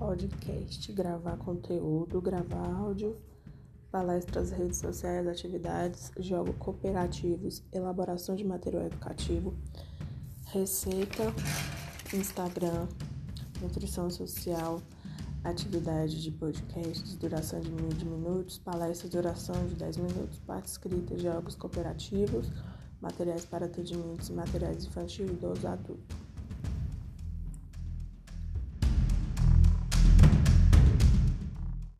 podcast, gravar conteúdo, gravar áudio, palestras, redes sociais, atividades, jogos cooperativos, elaboração de material educativo, receita, Instagram, nutrição social, atividade de podcast, duração de mil minutos, palestras, duração de 10 minutos, parte escrita, jogos cooperativos, materiais para atendimentos materiais infantil, e 12 adultos.